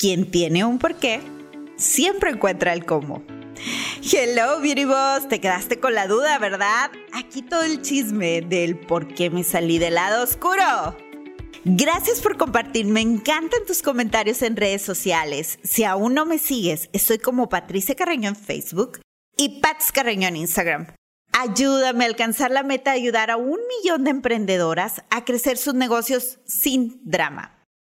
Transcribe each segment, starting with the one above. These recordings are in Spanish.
Quien tiene un porqué, siempre encuentra el cómo. Hello, Beauty Boss, te quedaste con la duda, ¿verdad? Aquí todo el chisme del por qué me salí del lado oscuro. Gracias por compartir, me encantan tus comentarios en redes sociales. Si aún no me sigues, estoy como Patricia Carreño en Facebook y Pats Carreño en Instagram. Ayúdame a alcanzar la meta de ayudar a un millón de emprendedoras a crecer sus negocios sin drama.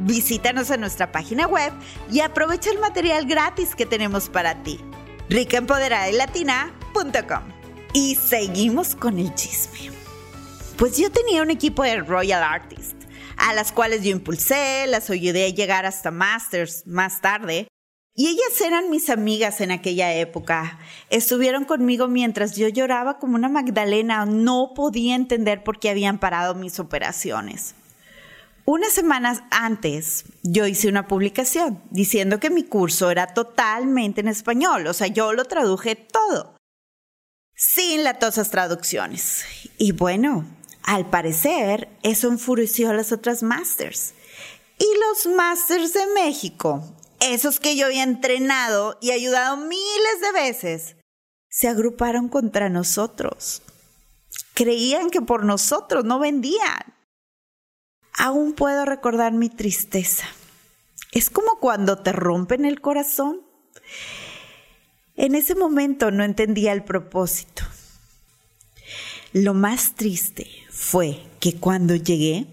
Visítanos en nuestra página web y aprovecha el material gratis que tenemos para ti. ricaempoderadalatina.com Y seguimos con el chisme. Pues yo tenía un equipo de Royal Artists a las cuales yo impulsé, las ayudé a llegar hasta Masters más tarde. Y ellas eran mis amigas en aquella época. Estuvieron conmigo mientras yo lloraba como una Magdalena. No podía entender por qué habían parado mis operaciones. Unas semanas antes yo hice una publicación diciendo que mi curso era totalmente en español, o sea, yo lo traduje todo, sin latosas traducciones. Y bueno, al parecer, eso enfureció a las otras masters. Y los masters de México, esos que yo había entrenado y ayudado miles de veces, se agruparon contra nosotros. Creían que por nosotros no vendían. Aún puedo recordar mi tristeza. Es como cuando te rompen el corazón. En ese momento no entendía el propósito. Lo más triste fue que cuando llegué,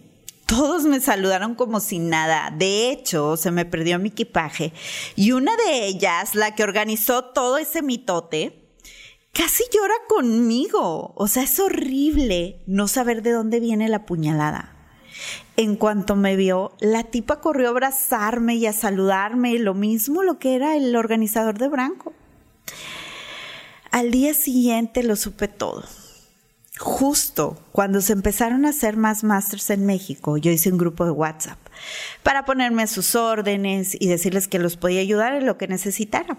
todos me saludaron como sin nada. De hecho, se me perdió mi equipaje y una de ellas, la que organizó todo ese mitote, casi llora conmigo. O sea, es horrible no saber de dónde viene la puñalada. En cuanto me vio, la tipa corrió a abrazarme y a saludarme, lo mismo lo que era el organizador de Branco. Al día siguiente lo supe todo justo cuando se empezaron a hacer más masters en México, yo hice un grupo de WhatsApp para ponerme a sus órdenes y decirles que los podía ayudar en lo que necesitaran.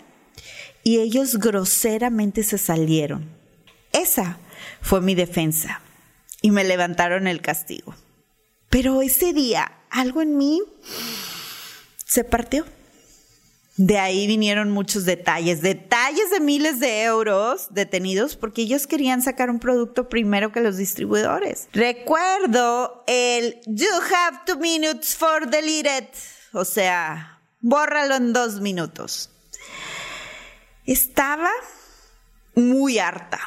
Y ellos groseramente se salieron. Esa fue mi defensa y me levantaron el castigo. Pero ese día algo en mí se partió. De ahí vinieron muchos detalles, detalles de miles de euros detenidos porque ellos querían sacar un producto primero que los distribuidores. Recuerdo el You have two minutes for deleted, o sea, bórralo en dos minutos. Estaba muy harta.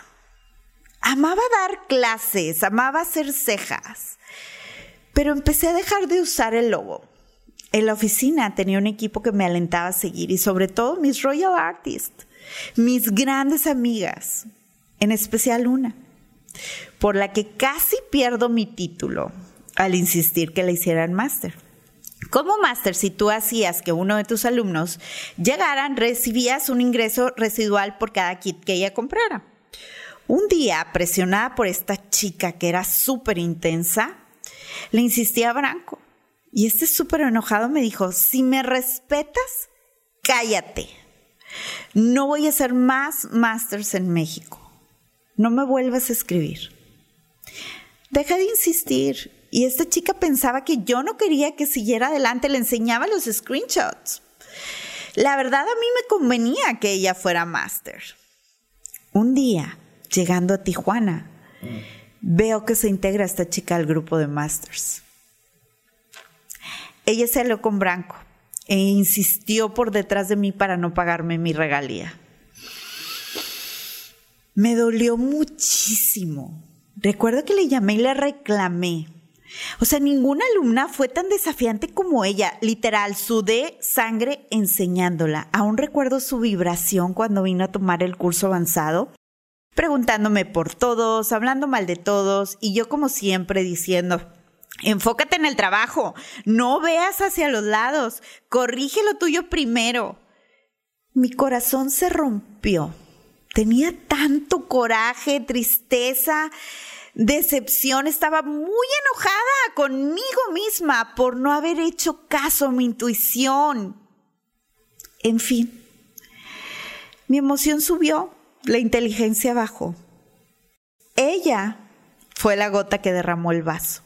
Amaba dar clases, amaba hacer cejas, pero empecé a dejar de usar el logo en la oficina tenía un equipo que me alentaba a seguir y sobre todo mis Royal Artists, mis grandes amigas, en especial una, por la que casi pierdo mi título al insistir que la hicieran máster. Como máster, si tú hacías que uno de tus alumnos llegaran, recibías un ingreso residual por cada kit que ella comprara. Un día, presionada por esta chica que era súper intensa, le insistía a Branco y este súper enojado me dijo, si me respetas, cállate. No voy a hacer más masters en México. No me vuelvas a escribir. Deja de insistir. Y esta chica pensaba que yo no quería que siguiera adelante, le enseñaba los screenshots. La verdad a mí me convenía que ella fuera máster. Un día, llegando a Tijuana, veo que se integra esta chica al grupo de masters. Ella salió con Branco e insistió por detrás de mí para no pagarme mi regalía. Me dolió muchísimo. Recuerdo que le llamé y le reclamé. O sea, ninguna alumna fue tan desafiante como ella. Literal, sudé sangre enseñándola. Aún recuerdo su vibración cuando vino a tomar el curso avanzado, preguntándome por todos, hablando mal de todos, y yo como siempre diciendo, Enfócate en el trabajo, no veas hacia los lados, corrige lo tuyo primero. Mi corazón se rompió. Tenía tanto coraje, tristeza, decepción, estaba muy enojada conmigo misma por no haber hecho caso a mi intuición. En fin, mi emoción subió, la inteligencia bajó. Ella fue la gota que derramó el vaso.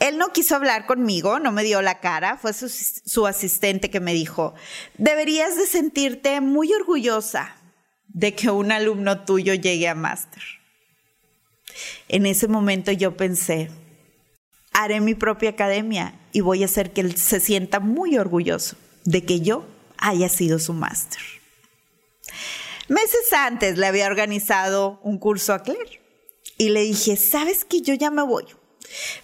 Él no quiso hablar conmigo, no me dio la cara, fue su, asistente que me dijo, deberías de sentirte muy orgullosa de que un alumno tuyo llegue a máster. En ese momento yo pensé, haré mi propia academia y voy a hacer que él se sienta muy orgulloso de que yo haya sido su máster. Meses antes le había organizado un curso a Claire y le dije, ¿sabes que yo ya me voy?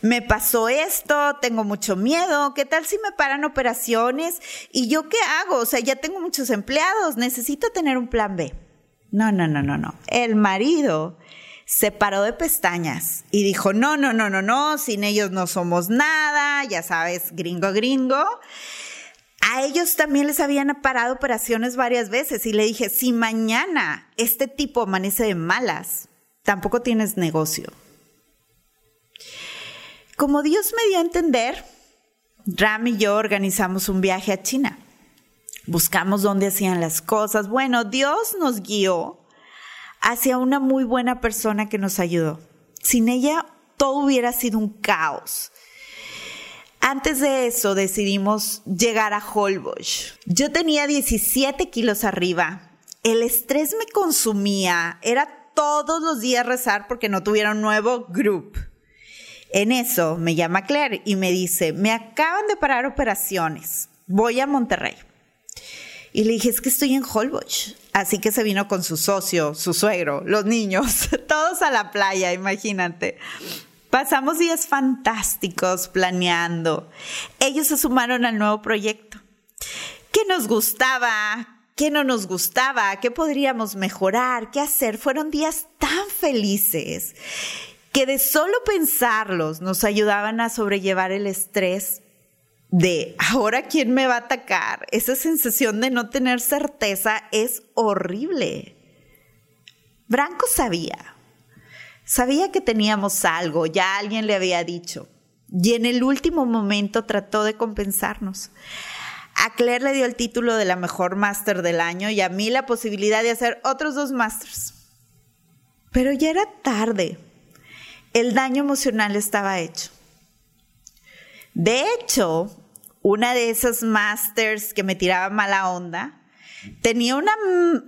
Me pasó esto, tengo mucho miedo, ¿qué tal si me paran operaciones? ¿Y yo qué hago? O sea, ya tengo muchos empleados, necesito tener un plan B. No, no, no, no, no. El marido se paró de pestañas y dijo, no, no, no, no, no, sin ellos no somos nada, ya sabes, gringo, gringo. A ellos también les habían parado operaciones varias veces y le dije, si mañana este tipo amanece de malas, tampoco tienes negocio. Como Dios me dio a entender, Ram y yo organizamos un viaje a China. Buscamos dónde hacían las cosas. Bueno, Dios nos guió hacia una muy buena persona que nos ayudó. Sin ella, todo hubiera sido un caos. Antes de eso decidimos llegar a Holbox. Yo tenía 17 kilos arriba. El estrés me consumía. Era todos los días rezar porque no tuviera un nuevo group. En eso me llama Claire y me dice, me acaban de parar operaciones. Voy a Monterrey. Y le dije, es que estoy en Holbox. Así que se vino con su socio, su suegro, los niños, todos a la playa, imagínate. Pasamos días fantásticos planeando. Ellos se sumaron al nuevo proyecto. ¿Qué nos gustaba? ¿Qué no nos gustaba? ¿Qué podríamos mejorar? ¿Qué hacer? Fueron días tan felices que de solo pensarlos nos ayudaban a sobrellevar el estrés de ahora quién me va a atacar. Esa sensación de no tener certeza es horrible. Branco sabía, sabía que teníamos algo, ya alguien le había dicho, y en el último momento trató de compensarnos. A Claire le dio el título de la mejor máster del año y a mí la posibilidad de hacer otros dos másters. Pero ya era tarde. El daño emocional estaba hecho. De hecho, una de esas masters que me tiraba mala onda, tenía una,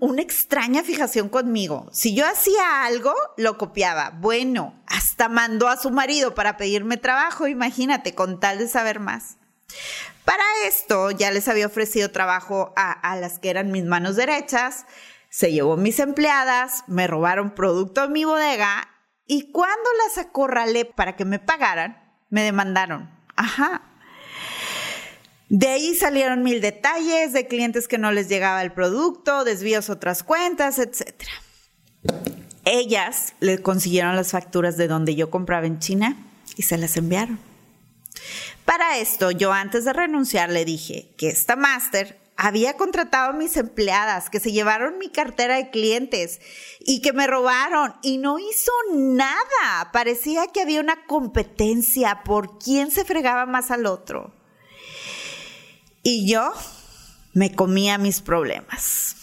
una, extraña fijación conmigo. Si yo hacía algo, lo copiaba. Bueno, hasta mandó a su marido para pedirme trabajo, imagínate, con tal de saber más. Para esto ya les había ofrecido trabajo a, a las que eran mis manos derechas, se llevó mis empleadas, me robaron producto en mi bodega y cuando las acorralé para que me pagaran, me demandaron. Ajá, de ahí salieron mil detalles de clientes que no les llegaba el producto, desvíos otras cuentas, etc. Ellas le consiguieron las facturas de donde yo compraba en China y se las enviaron. Para esto, yo antes de renunciar le dije que esta máster había contratado a mis empleadas, que se llevaron mi cartera de clientes y que me robaron y no hizo nada. Parecía que había una competencia por quién se fregaba más al otro. Y yo me comía mis problemas,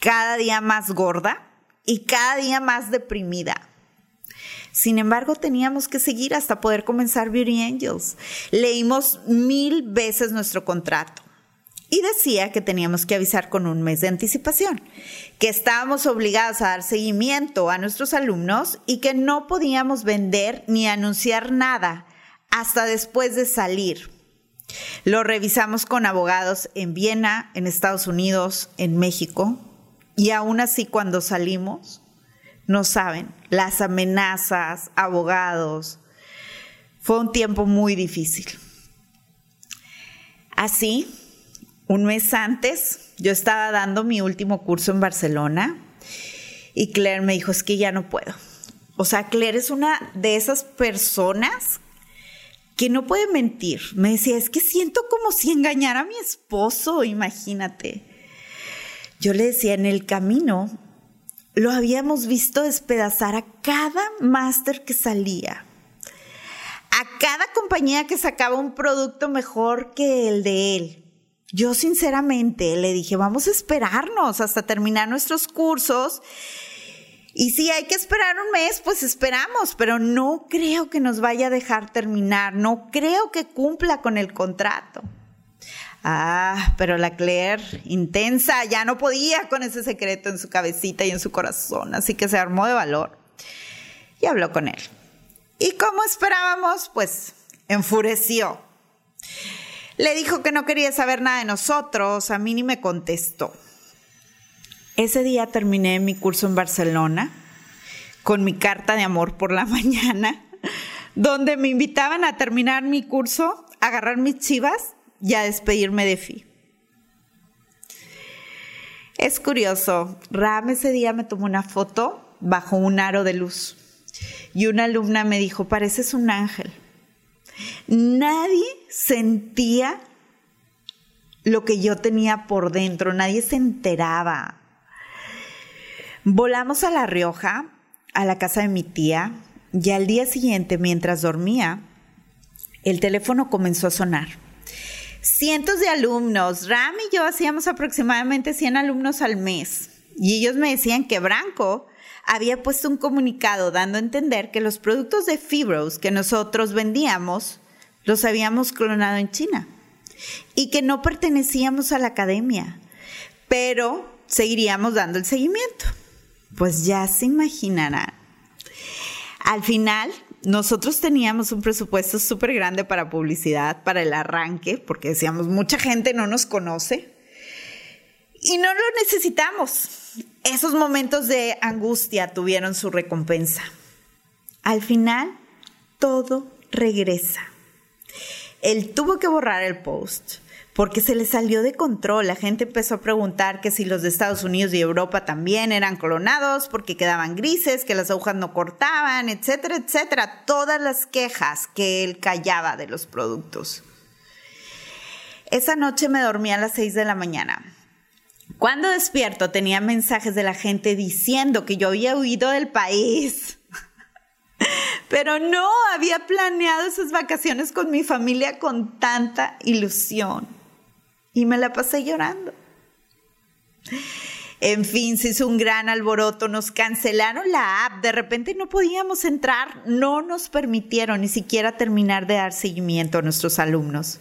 cada día más gorda y cada día más deprimida. Sin embargo, teníamos que seguir hasta poder comenzar Beauty Angels. Leímos mil veces nuestro contrato y decía que teníamos que avisar con un mes de anticipación, que estábamos obligados a dar seguimiento a nuestros alumnos y que no podíamos vender ni anunciar nada hasta después de salir lo revisamos con abogados en Viena, en Estados Unidos, en México, y aún así cuando salimos, no saben, las amenazas, abogados, fue un tiempo muy difícil. Así, un mes antes, yo estaba dando mi último curso en Barcelona y Claire me dijo, es que ya no puedo. O sea, Claire es una de esas personas que no puede mentir. Me decía, es que siento como si engañara a mi esposo, imagínate. Yo le decía, en el camino lo habíamos visto despedazar a cada máster que salía, a cada compañía que sacaba un producto mejor que el de él. Yo sinceramente le dije, vamos a esperarnos hasta terminar nuestros cursos y si hay que esperar un mes, pues esperamos, pero no creo que nos vaya a dejar terminar, no creo que cumpla con el contrato. Ah, pero la Claire, intensa, ya no podía con ese secreto en su cabecita y en su corazón, así que se armó de valor y habló con él. Y como esperábamos, pues enfureció. Le dijo que no quería saber nada de nosotros, a mí ni me contestó. Ese día terminé mi curso en Barcelona con mi carta de amor por la mañana, donde me invitaban a terminar mi curso, a agarrar mis chivas y a despedirme de Fi. Es curioso, Ram ese día me tomó una foto bajo un aro de luz y una alumna me dijo, pareces un ángel. Nadie sentía lo que yo tenía por dentro, nadie se enteraba. Volamos a La Rioja, a la casa de mi tía, y al día siguiente, mientras dormía, el teléfono comenzó a sonar. Cientos de alumnos, Ram y yo hacíamos aproximadamente 100 alumnos al mes, y ellos me decían que Branco había puesto un comunicado dando a entender que los productos de Fibros que nosotros vendíamos los habíamos clonado en China y que no pertenecíamos a la academia, pero seguiríamos dando el seguimiento pues ya se imaginarán. Al final, nosotros teníamos un presupuesto súper grande para publicidad, para el arranque, porque decíamos, mucha gente no nos conoce y no lo necesitamos. Esos momentos de angustia tuvieron su recompensa. Al final, todo regresa. Él tuvo que borrar el post porque se le salió de control. La gente empezó a preguntar que si los de Estados Unidos y Europa también eran clonados, porque quedaban grises, que las agujas no cortaban, etcétera, etcétera. Todas las quejas que él callaba de los productos. Esa noche me dormí a las 6 de la mañana. Cuando despierto tenía mensajes de la gente diciendo que yo había huido del país. Pero no había planeado esas vacaciones con mi familia con tanta ilusión y me la pasé llorando. En fin, se hizo un gran alboroto, nos cancelaron la app, de repente no podíamos entrar, no nos permitieron ni siquiera terminar de dar seguimiento a nuestros alumnos.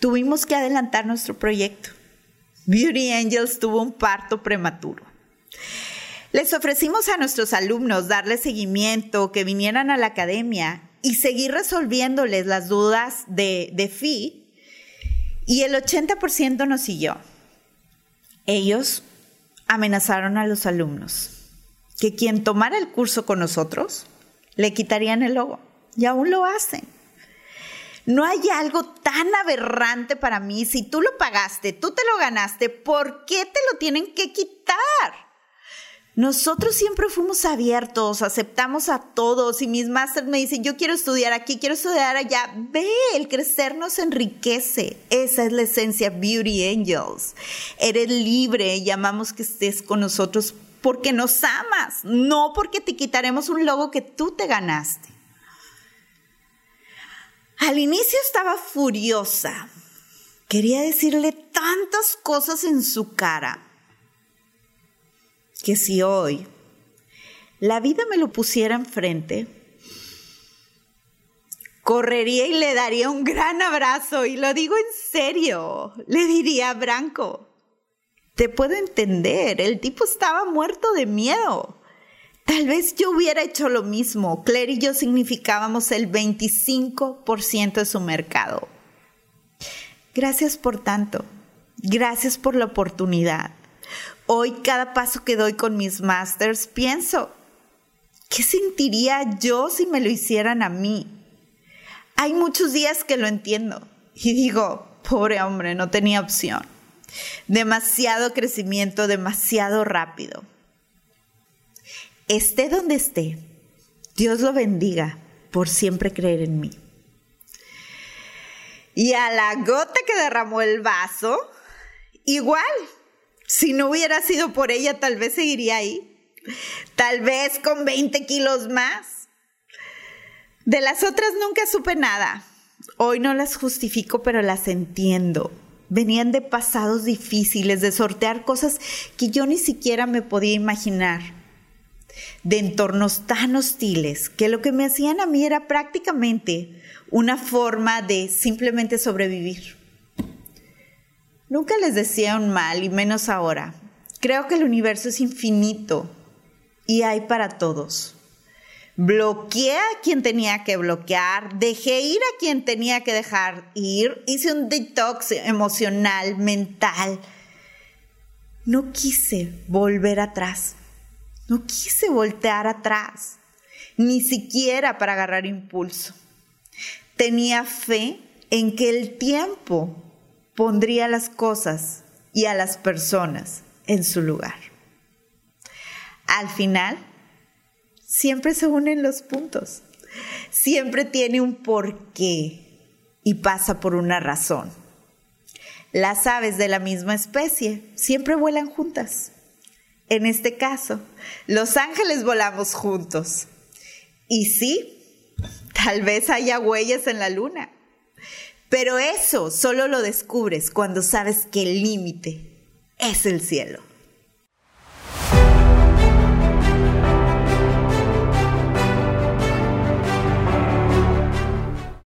Tuvimos que adelantar nuestro proyecto. Beauty Angels tuvo un parto prematuro. Les ofrecimos a nuestros alumnos darle seguimiento, que vinieran a la academia y seguir resolviéndoles las dudas de, de FI y el 80% nos siguió. Ellos amenazaron a los alumnos que quien tomara el curso con nosotros le quitarían el logo. Y aún lo hacen. No hay algo tan aberrante para mí. Si tú lo pagaste, tú te lo ganaste, ¿por qué te lo tienen que quitar? Nosotros siempre fuimos abiertos, aceptamos a todos y mis másteres me dicen, yo quiero estudiar aquí, quiero estudiar allá. Ve, el crecer nos enriquece. Esa es la esencia Beauty Angels. Eres libre y amamos que estés con nosotros porque nos amas, no porque te quitaremos un logo que tú te ganaste. Al inicio estaba furiosa. Quería decirle tantas cosas en su cara que si hoy la vida me lo pusiera enfrente, correría y le daría un gran abrazo, y lo digo en serio, le diría a Branco, te puedo entender, el tipo estaba muerto de miedo. Tal vez yo hubiera hecho lo mismo. Claire y yo significábamos el 25% de su mercado. Gracias por tanto. Gracias por la oportunidad. Hoy cada paso que doy con mis masters pienso, ¿qué sentiría yo si me lo hicieran a mí? Hay muchos días que lo entiendo y digo, pobre hombre, no tenía opción. Demasiado crecimiento, demasiado rápido. Esté donde esté, Dios lo bendiga por siempre creer en mí. Y a la gota que derramó el vaso, igual, si no hubiera sido por ella, tal vez seguiría ahí. Tal vez con 20 kilos más. De las otras nunca supe nada. Hoy no las justifico, pero las entiendo. Venían de pasados difíciles, de sortear cosas que yo ni siquiera me podía imaginar. De entornos tan hostiles que lo que me hacían a mí era prácticamente una forma de simplemente sobrevivir. Nunca les decía un mal, y menos ahora. Creo que el universo es infinito y hay para todos. Bloqueé a quien tenía que bloquear, dejé ir a quien tenía que dejar ir, hice un detox emocional, mental. No quise volver atrás, no quise voltear atrás, ni siquiera para agarrar impulso. Tenía fe en que el tiempo pondría las cosas y a las personas en su lugar. Al final, siempre se unen los puntos. Siempre tiene un porqué y pasa por una razón. Las aves de la misma especie siempre vuelan juntas. En este caso, los ángeles volamos juntos. Y sí, tal vez haya huellas en la luna. Pero eso solo lo descubres cuando sabes que el límite es el cielo.